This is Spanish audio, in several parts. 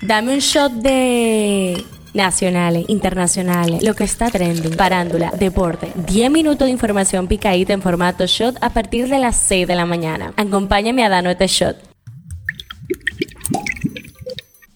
Dame un shot de nacionales, internacionales, lo que está trending, parándula, deporte. 10 minutos de información picadita en formato shot a partir de las 6 de la mañana. Acompáñame a darnos este shot.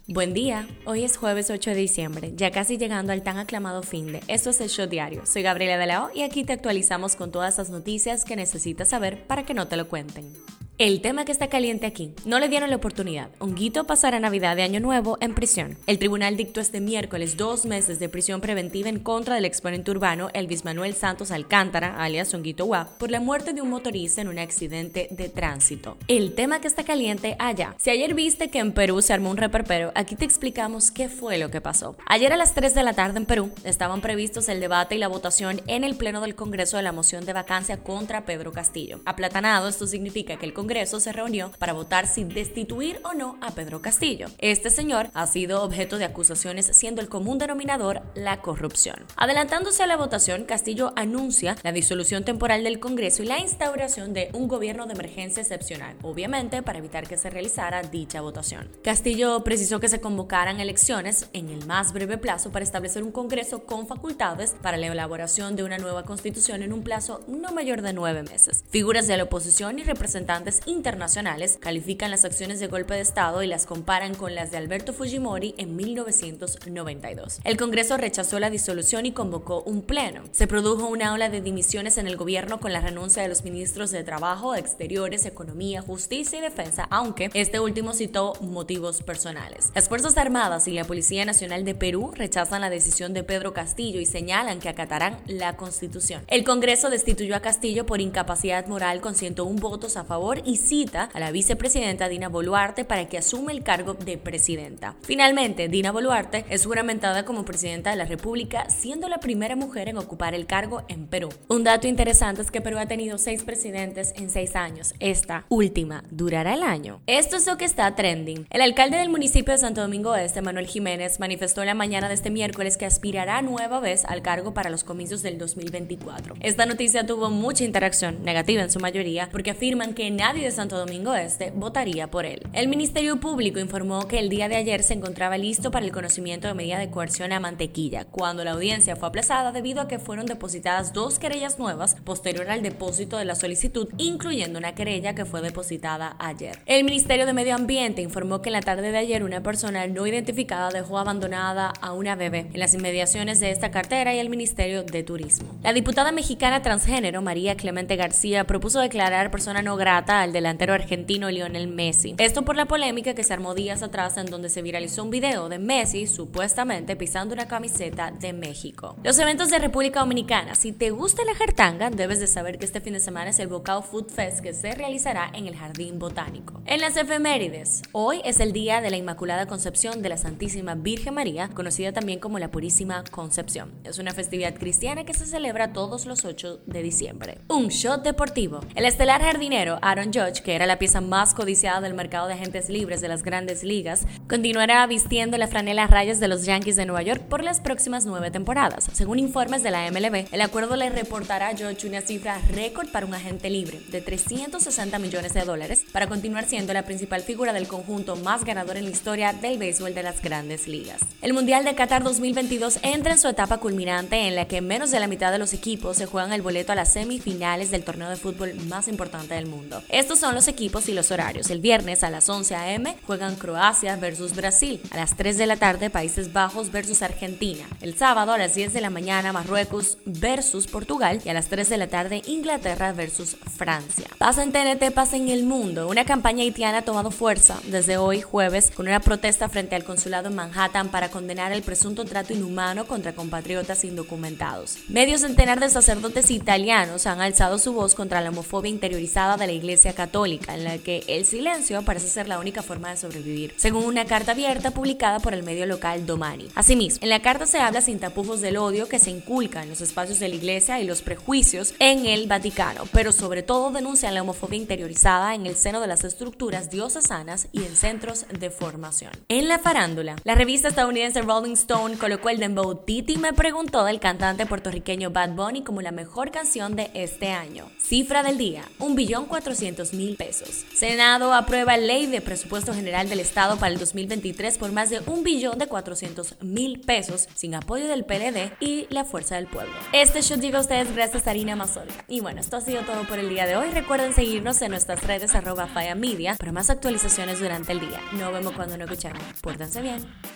Buen día, hoy es jueves 8 de diciembre, ya casi llegando al tan aclamado fin de Esto es el Shot Diario. Soy Gabriela de la O y aquí te actualizamos con todas las noticias que necesitas saber para que no te lo cuenten. El tema que está caliente aquí, no le dieron la oportunidad. Honguito pasará Navidad de Año Nuevo en prisión. El tribunal dictó este miércoles dos meses de prisión preventiva en contra del exponente urbano Elvis Manuel Santos Alcántara, alias Honguito Guap, por la muerte de un motorista en un accidente de tránsito. El tema que está caliente allá. Si ayer viste que en Perú se armó un reperpero, aquí te explicamos qué fue lo que pasó. Ayer a las 3 de la tarde en Perú estaban previstos el debate y la votación en el Pleno del Congreso de la moción de vacancia contra Pedro Castillo. Aplatanado, esto significa que el Congreso se reunió para votar si destituir o no a Pedro Castillo. Este señor ha sido objeto de acusaciones siendo el común denominador la corrupción. Adelantándose a la votación, Castillo anuncia la disolución temporal del Congreso y la instauración de un gobierno de emergencia excepcional, obviamente para evitar que se realizara dicha votación. Castillo precisó que se convocaran elecciones en el más breve plazo para establecer un Congreso con facultades para la elaboración de una nueva constitución en un plazo no mayor de nueve meses. Figuras de la oposición y representantes internacionales califican las acciones de golpe de Estado y las comparan con las de Alberto Fujimori en 1992. El Congreso rechazó la disolución y convocó un pleno. Se produjo una ola de dimisiones en el gobierno con la renuncia de los ministros de Trabajo, Exteriores, Economía, Justicia y Defensa, aunque este último citó motivos personales. Las Fuerzas Armadas y la Policía Nacional de Perú rechazan la decisión de Pedro Castillo y señalan que acatarán la Constitución. El Congreso destituyó a Castillo por incapacidad moral con 101 votos a favor y cita a la vicepresidenta Dina Boluarte para que asume el cargo de presidenta. Finalmente, Dina Boluarte es juramentada como presidenta de la República, siendo la primera mujer en ocupar el cargo en Perú. Un dato interesante es que Perú ha tenido seis presidentes en seis años. Esta última durará el año. Esto es lo que está trending. El alcalde del municipio de Santo Domingo Este, Manuel Jiménez, manifestó en la mañana de este miércoles que aspirará nueva vez al cargo para los comicios del 2024. Esta noticia tuvo mucha interacción, negativa en su mayoría, porque afirman que nadie de Santo Domingo Este votaría por él. El Ministerio Público informó que el día de ayer se encontraba listo para el conocimiento de medida de coerción a Mantequilla, cuando la audiencia fue aplazada debido a que fueron depositadas dos querellas nuevas posterior al depósito de la solicitud, incluyendo una querella que fue depositada ayer. El Ministerio de Medio Ambiente informó que en la tarde de ayer una persona no identificada dejó abandonada a una bebé en las inmediaciones de esta cartera y el Ministerio de Turismo. La diputada mexicana transgénero María Clemente García propuso declarar persona no grata al delantero argentino Lionel Messi. Esto por la polémica que se armó días atrás en donde se viralizó un video de Messi supuestamente pisando una camiseta de México. Los eventos de República Dominicana. Si te gusta la jertanga, debes de saber que este fin de semana es el Bocao Food Fest que se realizará en el Jardín Botánico. En las efemérides, hoy es el día de la Inmaculada Concepción de la Santísima Virgen María, conocida también como la Purísima Concepción. Es una festividad cristiana que se celebra todos los 8 de diciembre. Un shot deportivo. El estelar jardinero Aaron Judge, que era la pieza más codiciada del mercado de agentes libres de las grandes ligas, continuará vistiendo la franela rayas de los Yankees de Nueva York por las próximas nueve temporadas. Según informes de la MLB, el acuerdo le reportará a Judge una cifra récord para un agente libre de 360 millones de dólares para continuar siendo la principal figura del conjunto más ganador en la historia del béisbol de las grandes ligas. El Mundial de Qatar 2022 entra en su etapa culminante en la que menos de la mitad de los equipos se juegan el boleto a las semifinales del torneo de fútbol más importante del mundo. Estos son los equipos y los horarios. El viernes a las 11 a.m. juegan Croacia versus Brasil. A las 3 de la tarde Países Bajos versus Argentina. El sábado a las 10 de la mañana Marruecos versus Portugal. Y a las 3 de la tarde Inglaterra versus Francia. Pasa en TNT, pasa en el mundo. Una campaña haitiana ha tomado fuerza desde hoy jueves con una protesta frente al consulado en Manhattan para condenar el presunto trato inhumano contra compatriotas indocumentados. Medio centenar de sacerdotes italianos han alzado su voz contra la homofobia interiorizada de la Iglesia Católica, en la que el silencio parece ser la única forma de sobrevivir, según una carta abierta publicada por el medio local Domani. Asimismo, en la carta se habla sin tapujos del odio que se inculca en los espacios de la Iglesia y los prejuicios en el Vaticano, pero sobre todo denuncian la homofobia interiorizada en el seno de las estructuras diocesanas y en centros de formación. En la farándula, la revista estadounidense Rolling Stone colocó el dembow Titi me preguntó del cantante puertorriqueño Bad Bunny como la mejor canción de este año. Cifra del día, 1.400.000 400 mil pesos. Senado aprueba ley de presupuesto general del Estado para el 2023 por más de un billón de 400 mil pesos sin apoyo del PLD y la Fuerza del Pueblo. Este show llega a ustedes gracias a Harina Mazorca. Y bueno, esto ha sido todo por el día de hoy. Recuerden seguirnos en nuestras redes arroba Faya Media para más actualizaciones durante el día. Nos vemos cuando nos escuchemos. Pórtense bien.